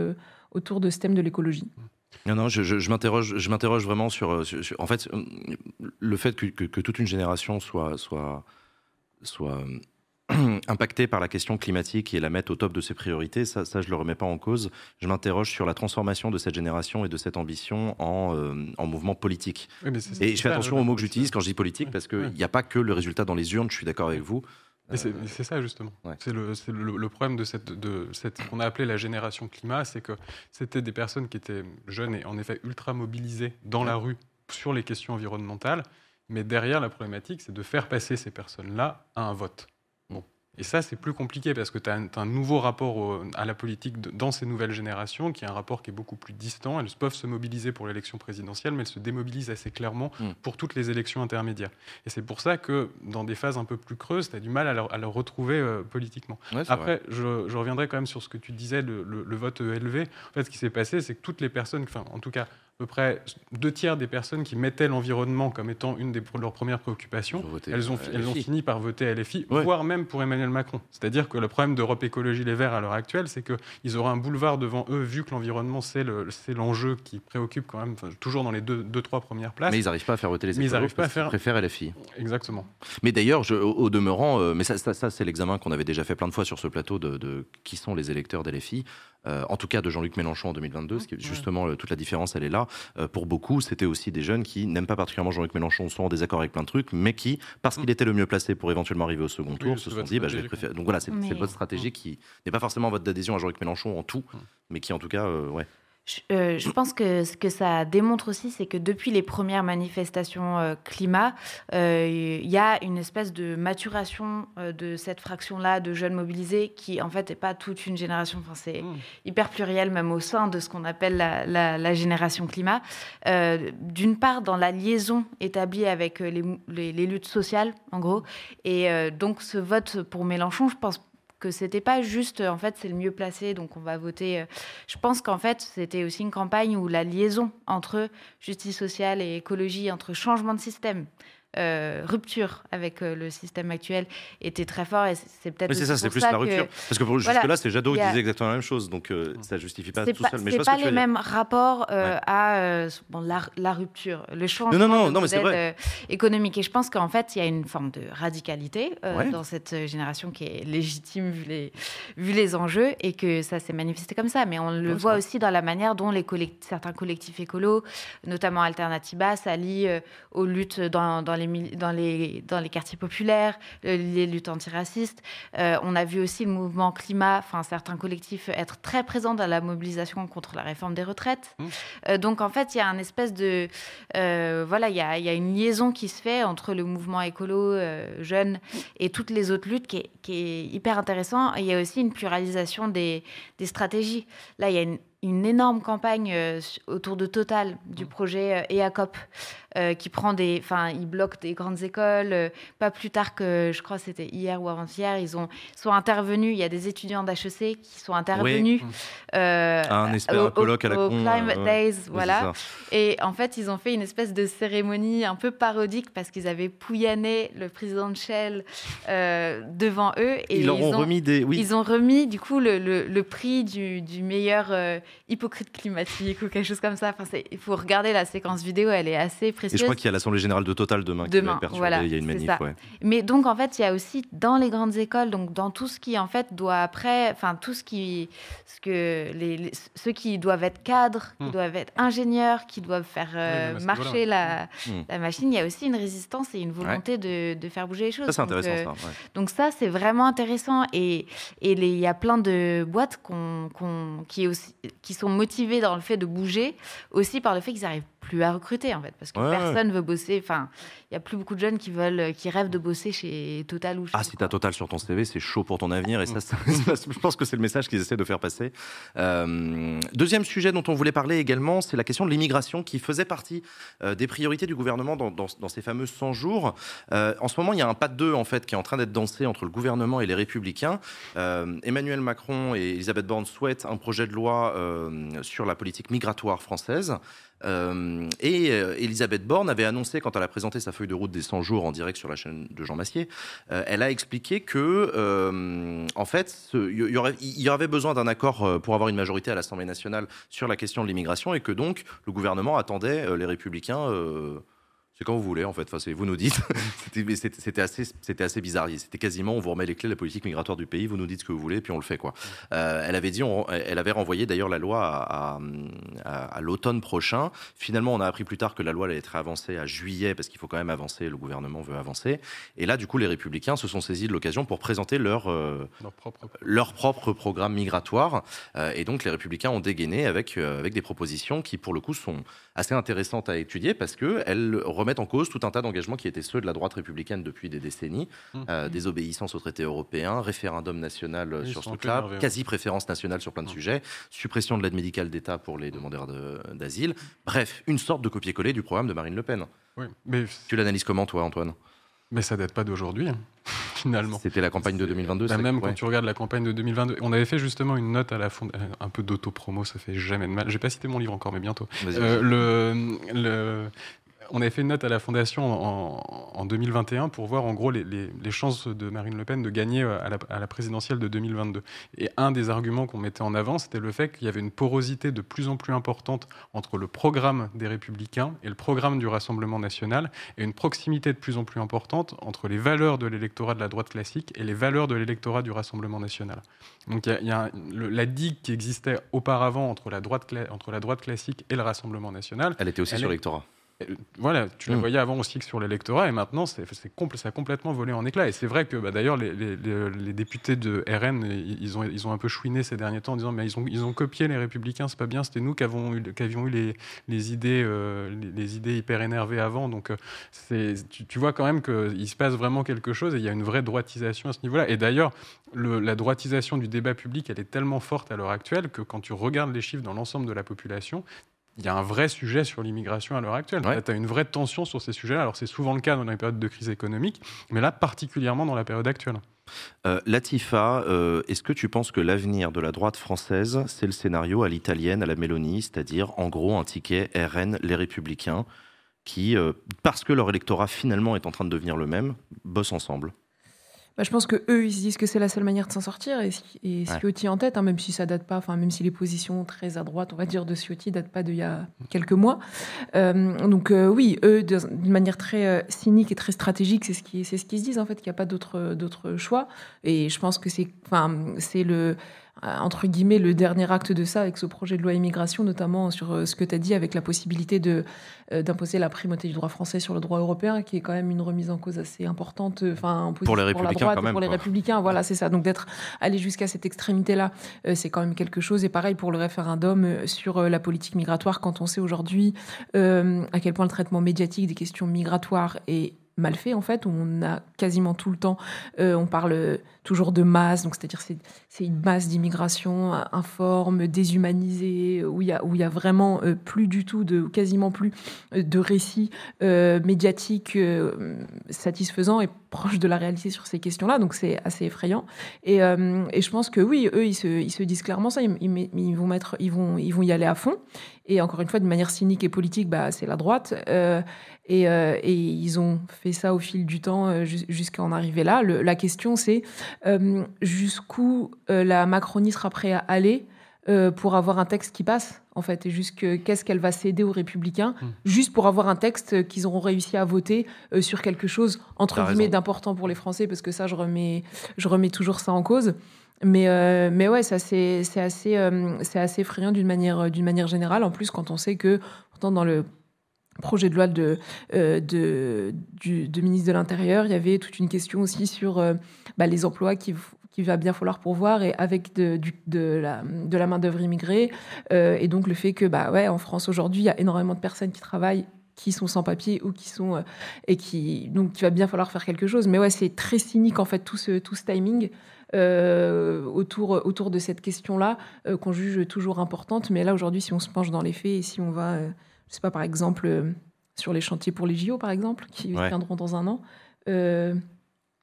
autour de ce thème de l'écologie. Non, non, je, je, m'interroge, je m'interroge vraiment sur, en fait, le fait que, que, toute une génération soit, soit impactée par la question climatique et la mettre au top de ses priorités, ça, ça je le remets pas en cause. Je m'interroge sur la transformation de cette génération et de cette ambition en, euh, en mouvement politique. et je fais attention aux mots que j'utilise quand je dis politique, parce qu'il n'y a pas que le résultat dans les urnes, je suis d'accord avec vous. C'est ça justement. C'est le, le, problème de cette, de cette qu'on a appelé la génération climat, c'est que c'était des personnes qui étaient jeunes et en effet ultra mobilisées dans la rue sur les questions environnementales, mais derrière la problématique, c'est de faire passer ces personnes-là à un vote. Et ça, c'est plus compliqué parce que tu as, un nouveau rapport à la politique dans ces nouvelles générations, qui est un rapport qui est beaucoup plus distant. Elles peuvent se mobiliser pour l'élection présidentielle, mais elles se démobilisent assez clairement mm. pour toutes les élections intermédiaires. Et c'est pour ça que dans des phases un peu plus creuses, tu as du mal à le, retrouver euh, politiquement. Après, je, je, reviendrai quand même sur ce que tu disais, le, le vote élevé. En fait, ce qui s'est passé, c'est que toutes les personnes, enfin, en tout cas, à peu près deux tiers des personnes qui mettaient l'environnement comme étant une de leurs premières préoccupations, elles ont, elles ont fini par voter LFI, voire même pour Emmanuel Macron. C'est-à-dire que le problème d'Europe Écologie Les Verts à l'heure actuelle, c'est qu'ils auraient un boulevard devant eux, vu que l'environnement, c'est l'enjeu qui préoccupe quand même, toujours dans les deux, deux, trois premières places. Mais ils n'arrivent pas à faire voter les écolos, ils pas à faire... préfèrent LFI. Exactement. Mais d'ailleurs, au, demeurant, euh, mais ça, ça, c'est l'examen qu'on avait déjà fait plein de fois sur ce plateau de, de qui sont les électeurs d'LFI. Euh, en tout cas de Jean-Luc Mélenchon en 2022, ce qui est justement euh, toute la différence, elle est là. Euh, pour beaucoup, c'était aussi des jeunes qui n'aiment pas particulièrement Jean-Luc Mélenchon, sont en désaccord avec plein de trucs, mais qui, parce qu'il était le mieux placé pour éventuellement arriver au second tour, se sont dit, bah, je vais préférer. Donc voilà, c'est votre stratégie qui n'est pas forcément votre adhésion à Jean-Luc Mélenchon en tout, mm. mais qui en tout cas, ouais. Je, je, pense que ce que ça démontre aussi, c'est que depuis les premières manifestations euh, climat, il euh, y a une espèce de maturation euh, de cette fraction-là de jeunes mobilisés qui, en fait, n'est pas toute une génération. Enfin, c'est mmh. hyper pluriel, même au sein de ce qu'on appelle la, la, la, génération climat. D'une part, dans la liaison établie avec les, les, les luttes sociales, en gros. Et donc, ce vote pour Mélenchon, je pense que c'était pas juste, en fait, c'est le mieux placé, donc on va voter. Euh, je pense qu'en fait, c'était aussi une campagne où la liaison entre justice sociale et écologie, entre changement de système, euh, rupture avec euh, le système actuel était très fort et c'est peut-être c'est ça c'est plus la rupture. Parce que jusque là c'est Jadot qui disait exactement la même chose donc euh, ça justifie pas tout seul. mais c'est pas les mêmes rapports à bon, la, la, rupture le changement non, non, non, mais vrai. économique. Et je pense qu'en fait il y a une forme de radicalité dans cette génération qui est légitime vu les vu les enjeux et que ça s'est manifesté comme ça. Mais on le voit aussi dans la manière dont les collect certains collectifs écolos notamment Alternativa s'allient aux luttes dans, dans les dans les, dans les quartiers populaires, euh, les luttes antiracistes. Euh, on a vu aussi le mouvement climat, enfin certains collectifs être très présents dans la mobilisation contre la réforme des retraites. Mmh. Euh, donc en fait, il y a un espèce de... voilà, il y a, y a, une liaison qui se fait entre le mouvement écolo jeune et toutes les autres luttes qui est, qui est hyper intéressant. Il y a aussi une pluralisation des, des stratégies. Là, il y a une une énorme campagne autour de Total, du mmh. projet EACOP, euh, qui prend des, enfin, ils bloquent des grandes écoles. pas plus tard que, je crois, c'était hier ou avant-hier, ils ont sont intervenus. Il y a des étudiants d'HEC qui sont intervenus oui. un espèce au, colloque à la au Climate Days, voilà. Et en fait, ils ont fait une espèce de cérémonie un peu parodique parce qu'ils avaient pouillané le président de Shell devant eux. Et ils, leur ont, remis des, oui. Ils ont remis du coup le, le, le prix du, du meilleur hypocrite climatique ou quelque chose comme ça. Enfin, il faut regarder la séquence vidéo, elle est assez précieuse. Et je crois qu'il y a l'Assemblée Générale de Total demain, demain qui va voilà, il y a une manif. Ouais. Mais donc, en fait, il y a aussi dans les grandes écoles, donc dans tout ce qui, en fait, doit après, enfin, tout ce qui, ce que les, les ceux qui doivent être cadres, qui hmm. doivent être ingénieurs, qui doivent faire euh, oui, marcher la, hmm. la, machine, il y a aussi une résistance et une volonté ouais. de, de, faire bouger les choses. Ça, c'est intéressant, donc, euh, ça. Ouais. Donc, ça, c'est vraiment intéressant. Et il y a plein de boîtes qui, aussi, qui sont motivées dans le fait de bouger, aussi par le fait qu'ils n'arrivent plus à recruter en fait, parce que ouais, personne ouais. veut bosser. Enfin, il y a plus beaucoup de jeunes qui veulent, qui rêvent de bosser chez Total ou. Chez ah, si t'as Total sur ton CV, c'est chaud pour ton avenir et ça, ça, je pense que c'est le message qu'ils essaient de faire passer. Euh, deuxième sujet dont on voulait parler également, c'est la question de l'immigration qui faisait partie euh, des priorités du gouvernement dans, dans, dans ces fameux 100 jours. Euh, en ce moment, il y a un pas de deux en fait qui est en train d'être dansé entre le gouvernement et les Républicains. Emmanuel Macron et Elisabeth Borne souhaitent un projet de loi sur la politique migratoire française. Euh, et euh, Elisabeth Borne avait annoncé, quand elle a présenté sa feuille de route des 100 jours en direct sur la chaîne de Jean Massier, euh, elle a expliqué que, euh, en fait, il y, aurait, y avait besoin d'un accord pour avoir une majorité à l'Assemblée nationale sur la question de l'immigration et que donc le gouvernement attendait les Républicains c'est quand vous voulez, en fait. Enfin, vous nous dites. c'était assez, assez bizarre. C'était quasiment, on vous remet les clés de la politique migratoire du pays, vous nous dites ce que vous voulez, puis on le fait, quoi. Euh, elle avait dit, on, elle avait renvoyé d'ailleurs la loi à, à, à l'automne prochain. Finalement, on a appris plus tard que la loi allait être avancée à juillet, parce qu'il faut quand même avancer, le gouvernement veut avancer. Et là, du coup, les Républicains se sont saisis de l'occasion pour présenter leur, euh, leur, propre... leur propre programme migratoire. Euh, et donc, les Républicains ont dégainé avec, avec des propositions qui, pour le coup, sont assez intéressantes à étudier parce qu'elles remettent en cause tout un tas d'engagements qui étaient ceux de la droite républicaine depuis des décennies, mmh. euh, désobéissance aux traités européens, référendum national Ils sur ce truc-là, quasi-préférence nationale sur plein de mmh. sujets, suppression de l'aide médicale d'État pour les demandeurs d'asile. De, Bref, une sorte de copier-coller du programme de Marine Le Pen. Oui, mais... Tu l'analyses comment, toi, Antoine? Mais ça date pas d'aujourd'hui, hein, finalement. C'était la campagne de 2022. Bah même ouais. quand tu regardes la campagne de 2022, on avait fait justement une note à la fond, un peu d'auto-promo, ça fait jamais de mal. J'ai pas cité mon livre encore, mais bientôt. Euh, le, le, on avait fait une note à la Fondation en, en 2021 pour voir en gros les, les, les, chances de Marine Le Pen de gagner euh, à la, à la présidentielle de 2022. Et un des arguments qu'on mettait en avant, c'était le fait qu'il y avait une porosité de plus en plus importante entre le programme des Républicains et le programme du Rassemblement national, et une proximité de plus en plus importante entre les valeurs de l'électorat de la droite classique et les valeurs de l'électorat du Rassemblement national. Donc il y a, il y a le, la digue qui existait auparavant entre la, droite, entre la droite classique et le Rassemblement national. Elle était aussi elle sur l'électorat voilà, tu la Mm. voyais avant aussi que sur l'électorat, et maintenant, c'est, compl- ça a complètement volé en éclats. Et c'est vrai que bah, d'ailleurs, les, les- les- les députés de RN, ils ont, ils ont un peu chouiné ces derniers temps en disant mais ils ont, ils ont copié les Républicains, c'est pas bien, c'était nous qui, avons eu, qui avions eu les, les idées, euh, les, idées hyper énervées avant. Donc, euh, c'est, tu, tu vois quand même qu'il se passe vraiment quelque chose et il y a une vraie droitisation à ce niveau-là. Et d'ailleurs, le- la droitisation du débat public, elle est tellement forte à l'heure actuelle que quand tu regardes les chiffres dans l'ensemble de la population, il y a un vrai sujet sur l'immigration à l'heure actuelle. Ouais. Tu as une vraie tension sur ces sujets-là. Alors, c'est souvent le cas dans les périodes de crise économique, mais là, particulièrement dans la période actuelle. Euh, Latifa, euh, est-ce que tu penses que l'avenir de la droite française, c'est le scénario à l'italienne, à la Mélanie, c'est-à-dire en gros un ticket RN, les Républicains, qui, euh, parce que leur électorat finalement est en train de devenir le même, bossent ensemble? Bah, je pense que eux, ils se disent que c'est la seule manière de s'en sortir. Et, et Ouais. Ciotti en tête, hein, même si ça date pas, enfin même si les positions très à droite, on va dire, de Ciotti datent pas d'il y a quelques mois. Euh, donc euh, oui, eux, d'une manière très euh, cynique et très stratégique, c'est ce qui, c'est ce qu'ils se disent en fait, qu'il n'y a pas d'autre, d'autre choix. Et je pense que c'est, enfin, c'est le entre guillemets le dernier acte de ça avec ce projet de loi immigration, notamment sur ce que tu as dit avec la possibilité de d'imposer la primauté du droit français sur le droit européen, qui est quand même une remise en cause assez importante, enfin en Pour les la Républicains, droite et pour les quoi. républicains, voilà, c'est ça. Donc d'être allé jusqu'à cette extrémité-là, euh, c'est quand même quelque chose. Et pareil pour le référendum euh, sur euh, la politique migratoire, quand on sait aujourd'hui à quel point le traitement médiatique des questions migratoires est mal fait en fait, où on a quasiment tout le temps, euh, on parle toujours de masse, donc c'est-à-dire c'est c'est une masse d'immigration euh, informe, déshumanisée, euh, où il y a où il y a vraiment plus du tout de quasiment plus de récits médiatiques satisfaisants et proches de la réalité sur ces questions-là, donc c'est assez effrayant. Et, et je pense que oui, eux ils se, ils se disent clairement ça, ils, ils- ils vont mettre, ils vont ils vont y aller à fond. Et encore une fois, de manière cynique et politique, bah, c'est la droite. Euh, et, euh, et ils ont fait ça au fil du temps euh, jus- jusqu'à en arriver là. Le- la question, c'est euh, jusqu'où la Macronie sera prête à aller euh, pour avoir un texte qui passe, en fait, et jusque qu'est-ce qu'elle va céder aux Républicains, Mm. juste pour avoir un texte qu'ils auront réussi à voter euh, sur quelque chose entre guillemets d'important pour les Français, parce que ça, je remets, je remets toujours ça en cause. Mais, euh, mais ouais, ça c'est assez, c'est assez effrayant d'une manière, d'une manière générale. En plus, quand on sait que, pourtant, dans le projet de loi de, euh, du, ministre de l'Intérieur, il y avait toute une question aussi sur euh, bah, les emplois qui qu'il va bien falloir pourvoir et avec de, la, main-d'œuvre immigrée. Euh, et donc, le fait que, bah, ouais, en France aujourd'hui, il y a énormément de personnes qui travaillent qui sont sans papier ou qui sont et qui donc il va bien falloir faire quelque chose. Mais ouais c'est très cynique en fait tout ce tout ce timing autour autour de cette question là qu'on juge toujours importante. Mais là aujourd'hui si on se penche dans les faits et si on va sais pas par exemple euh, sur les chantiers pour les JO par exemple qui Ouais. viendront dans un an euh,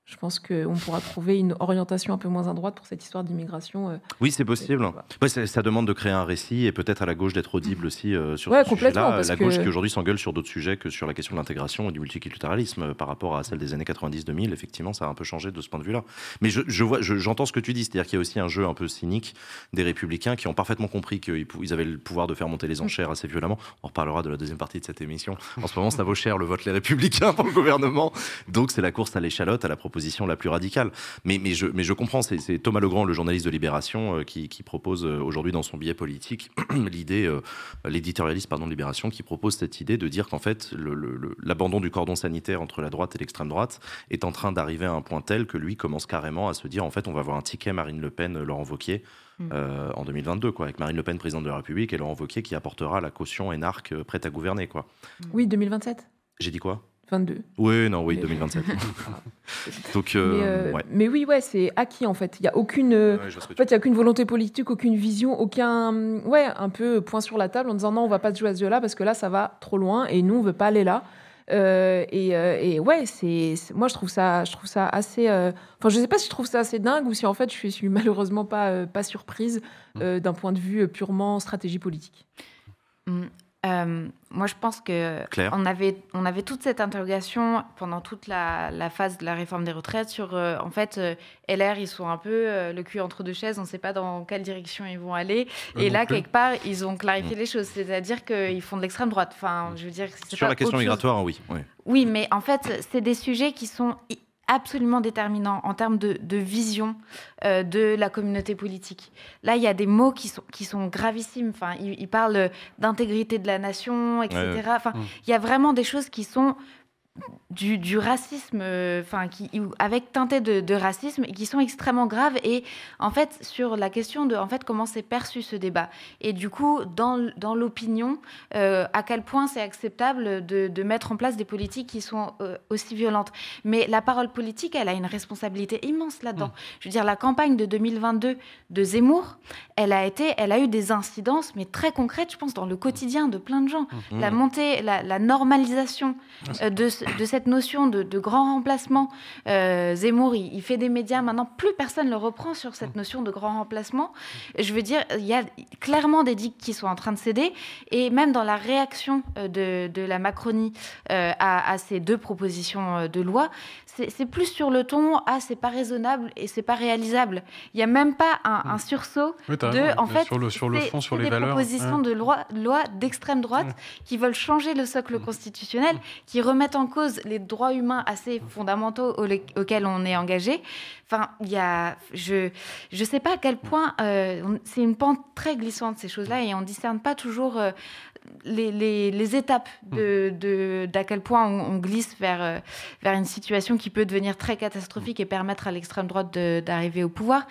je pense qu'on pourra trouver une orientation un peu moins à droite pour cette histoire d'immigration. euh. Oui, c'est possible. Voilà. Ouais, ça, ça demande de créer un récit et peut-être à la gauche d'être audible aussi euh, sur Ouais, ce sujet-là. La gauche que- qui aujourd'hui s'engueule sur d'autres sujets que sur la question de l'intégration et du multiculturalisme euh, par rapport à celle des années 90-2000. Effectivement, ça a un peu changé de ce point de vue-là. Mais je, je vois, je- j'entends ce que tu dis, c'est-à-dire qu'il y a aussi un jeu un peu cynique des républicains qui ont parfaitement compris qu'ils avaient le pouvoir de faire monter les enchères assez violemment. On reparlera de la deuxième partie de cette émission. En ce moment, ça vaut cher le vote les républicains pour le gouvernement. Donc c'est la course à l'échalote, à la proposition la plus radicale. Mais, mais, je, mais je comprends, c'est Thomas Legrand, le journaliste de Libération, euh, qui, qui propose euh, aujourd'hui dans son billet politique l'idée, euh, l'éditorialiste pardon, de Libération, qui propose cette idée de dire qu'en fait l'abandon du cordon sanitaire entre la droite et l'extrême droite est en train d'arriver à un point tel que lui commence carrément à se dire en fait on va avoir un ticket Marine Le Pen, Laurent Wauquiez. Mm. euh, en 2022, quoi, avec Marine Le Pen, présidente de la République, et Laurent Wauquiez qui apportera la caution énarque prête à gouverner. quoi. Oui, 2027 J'ai dit quoi? 22. Oui, non, oui, Mais- 2027. Donc, mais, euh, euh, ouais. mais oui, ouais, c'est acquis en fait. Il n'y a aucune. euh, Ouais, En fait, il n'y a aucune volonté politique, aucune vision, aucun. Ouais, un peu point sur la table en disant non, on va pas se jouer à ce jeu-là parce que là, ça va trop loin et nous, on veut pas aller là. Euh, et, euh, et ouais, c'est moi je trouve ça, je trouve ça assez. euh, Enfin, je sais pas si je trouve ça assez dingue ou si en fait je suis, je suis malheureusement pas euh, pas surprise euh, d'un point de vue purement stratégie politique. Mm. Euh, moi, je pense que Claire on avait, on avait toute cette interrogation pendant toute la, la phase de la réforme des retraites sur, euh, en fait, euh, LR, ils sont un peu le cul entre deux chaises, on ne sait pas dans quelle direction ils vont aller. Eux Et là, plus. quelque part, ils ont clarifié les choses, c'est-à-dire qu'ils font de l'extrême droite. Enfin, je veux dire, Sur pas la question migratoire, oui. oui. Oui, mais en fait, c'est des sujets qui sont absolument déterminant en termes de, vision euh, de la communauté politique. Là, il y a des mots qui sont, qui sont gravissimes. Enfin, il, parle d'intégrité de la nation, etc. Enfin, mmh. il y a vraiment des choses qui sont du, racisme, euh, enfin, qui, avec teinté de, racisme, qui sont extrêmement graves. Et en fait, sur la question de en fait, comment c'est perçu ce débat. Et du coup, dans, dans l'opinion, euh, à quel point c'est acceptable de, de, mettre en place des politiques qui sont euh, aussi violentes. Mais la parole politique, elle a une responsabilité immense là-dedans. Mmh. Je veux dire, la campagne de 2022 de Zemmour, elle a, été, elle a eu des incidences, mais très concrètes, je pense, dans le quotidien de plein de gens. Mmh. La montée, la, la normalisation ah, de de cette notion de, grand remplacement. Euh, Zemmour, il, fait des médias, maintenant plus personne le reprend sur cette notion de grand remplacement. Je veux dire, il y a clairement des digues qui sont en train de céder, et même dans la réaction euh, de, la Macronie euh, à, ces deux propositions de loi, c'est plus sur le ton ah c'est pas raisonnable et c'est pas réalisable. Il n'y a même pas un, sursaut de en fait sur le sur le fond sur les des propositions de loi, loi d'extrême droite qui veulent changer le socle constitutionnel, qui remettent en cause les droits humains assez fondamentaux auxquels on est engagé. Enfin, il y a, je je sais pas à quel point euh, c'est une pente très glissante ces choses-là et on discerne pas toujours euh, les, les, étapes de, de, d'à quel point on, glisse vers, euh, vers une situation qui peut devenir très catastrophique et permettre à l'extrême droite d'arriver au pouvoir.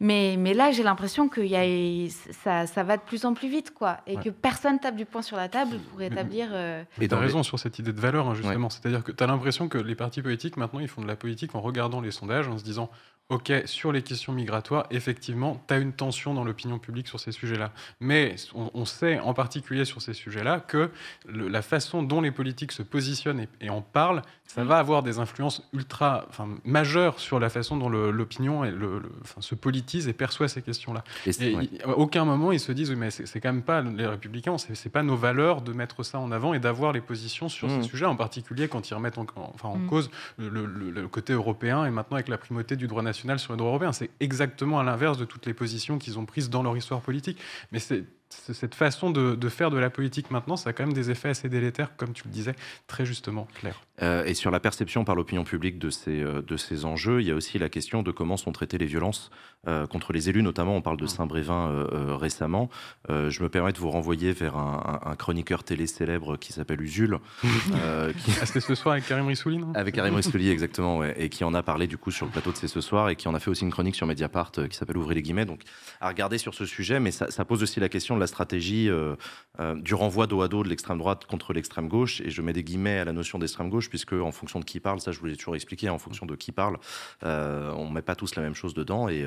Mais, mais là, j'ai l'impression que y a, ça, ça, va de plus en plus vite, quoi, et que personne tape du poing sur la table pour établir. Euh... Et tu as raison sur cette idée de valeur, hein, justement. C'est-à-dire que tu as l'impression que les partis politiques, maintenant, ils font de la politique en regardant les sondages, en se disant Ok, sur les questions migratoires, effectivement, tu as une tension dans l'opinion publique sur ces sujets-là. Mais on, sait, en particulier sur ces sujets-là, que la façon dont les politiques se positionnent et, en parlent, ça va avoir des influences ultra, enfin, majeures sur la façon dont l'opinion le, se politise et perçoit ces questions-là. Et, à aucun moment, ils se disent, oui, mais c'est quand même pas les républicains, c'est pas nos valeurs de mettre ça en avant et d'avoir les positions sur ces mmh. sujets, en particulier quand ils remettent en, enfin, en mmh. cause le, côté européen et maintenant avec la primauté du droit national sur le droit européen. C'est exactement à l'inverse de toutes les positions qu'ils ont prises dans leur histoire politique. Mais c'est cette façon de, faire de la politique maintenant, ça a quand même des effets assez délétères, comme tu le disais très justement, Claire. Euh, et sur la perception par l'opinion publique de ces, euh, de ces enjeux, il y a aussi la question de comment sont traitées les violences euh, contre les élus, notamment on parle de Saint-Brévin récemment. je me permets de vous renvoyer vers un, chroniqueur télé célèbre qui s'appelle Usul. qui... Ah, c'était ce soir avec Karim Rissouli, non? Avec Karim Rissouli, exactement, ouais, et qui en a parlé du coup sur le plateau de C'est ce soir, et qui en a fait aussi une chronique sur Mediapart qui s'appelle Ouvrez les guillemets. Donc à regarder sur ce sujet, mais ça, ça pose aussi la question la stratégie euh, euh, du renvoi dos à dos de l'extrême droite contre l'extrême gauche. Et je mets des guillemets à la notion d'extrême gauche, puisque en fonction de qui parle, ça je vous l'ai toujours expliqué, en fonction de qui parle, euh, on ne met pas tous la même chose dedans. Et,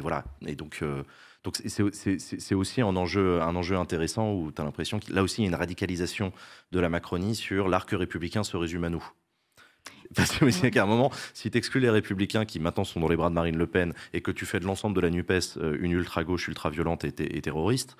voilà. Et donc. C'est aussi un enjeu, un enjeu intéressant où tu as l'impression que là aussi il y a une radicalisation de la Macronie sur l'arc républicain se résume à nous. Parce que qu'à un moment, si tu exclus les républicains qui maintenant sont dans les bras de Marine Le Pen et que tu fais de l'ensemble de la NUPES euh, une ultra-gauche, ultra-violente et, terroriste,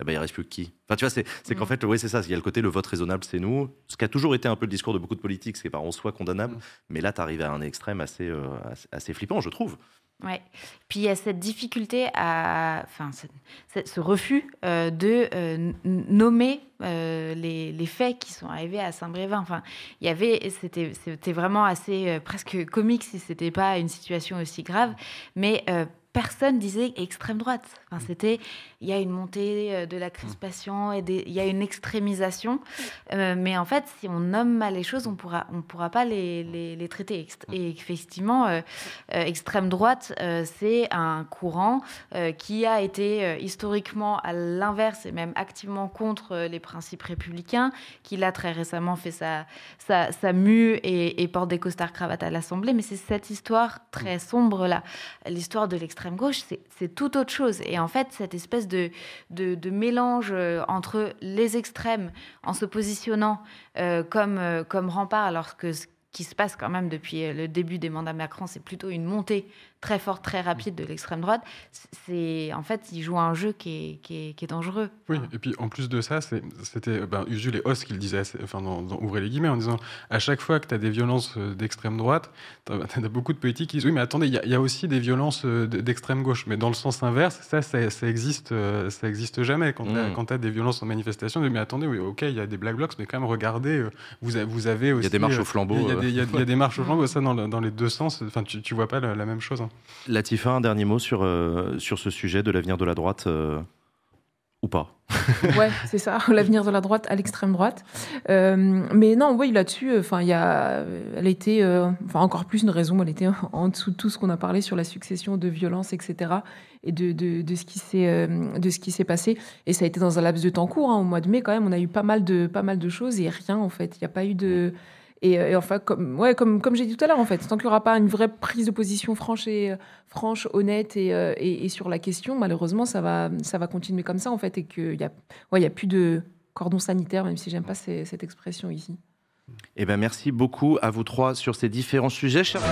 eh ben, il reste plus que qui? Enfin, tu vois, c'est qu'en fait, oui, c'est ça. Il y a le côté le vote raisonnable, c'est nous. Ce qui a toujours été un peu le discours de beaucoup de politiques, c'est par en soi condamnable. Mais là, tu arrives à un extrême assez, euh, assez flippant, je trouve. Ouais. Puis il y a cette difficulté à, enfin, ce refus euh, de euh, nommer euh, les, faits qui sont arrivés à Saint-Brévin. Enfin, il y avait, c'était, c'était vraiment assez presque comique si c'était pas une situation aussi grave, mais personne disait extrême droite. Enfin, mm. c'était, il y a une montée euh, de la crispation et il y a une extrémisation. Euh, mais en fait, si on nomme mal les choses, on pourra, on pourra pas les, les, traiter. Mm. Et effectivement, euh, extrême droite, c'est un courant qui a été historiquement à l'inverse et même activement contre les principes républicains, qui l'a très récemment fait sa, sa, sa mue et, et, porte des costards cravates à l'Assemblée. Mais c'est cette histoire très mm. sombre là, l'histoire de l'extrême gauche, c'est tout autre chose. Et en fait, cette espèce de, de, mélange euh, entre les extrêmes en se positionnant euh, comme, euh, comme rempart, alors que ce qui se passe quand même depuis le début des mandats Macron, c'est plutôt une montée très forte, très rapide de l'extrême droite, c'est en fait, ils jouent un jeu qui est, qui est, dangereux. Oui, et puis en plus de ça, c'était ben, Usul et Os qui le disaient, enfin, dans, ouvrez les guillemets, en disant à chaque fois que tu as des violences euh, d'extrême droite, tu as, beaucoup de politiques qui disent oui, mais attendez, il y, a aussi des violences euh, d'extrême gauche, mais dans le sens inverse, ça, ça, existe, euh, ça existe jamais. Quand tu as, des violences en manifestation, mais attendez, oui, ok, il y a des black blocs, mais quand même, regardez, vous, vous avez aussi. Il y a des marches au flambeau. Il y, a des marches au flambeau, ça dans, dans les deux sens, enfin, tu, tu vois pas la, même chose. Hein. Latifa, un dernier mot sur, sur ce sujet de l'avenir de la droite ou pas? Ouais, c'est ça, l'avenir de la droite à l'extrême droite. Euh, mais non, oui, là-dessus, euh, enfin, il y a, elle était, euh, enfin, encore plus une raison. Elle était en dessous de tout ce qu'on a parlé sur la succession de violences, etc. Et de, de, de ce qui s'est, de ce qui s'est passé. Et ça a été dans un laps de temps court. Hein, au mois de mai, quand même, on a eu pas mal de, pas mal de choses et rien en fait. Il n'y a pas eu de et, enfin, comme, ouais, comme, comme j'ai dit tout à l'heure, en fait, tant qu'il n'y aura pas une vraie prise de position franche, et, franche honnête et, euh, et, et, sur la question, malheureusement, ça va, ça va continuer comme ça, en fait, et qu'il n'y a, ouais, a plus de cordon sanitaire, même si j'aime pas cette expression ici. Eh ben, merci beaucoup à vous trois sur ces différents sujets. Chers...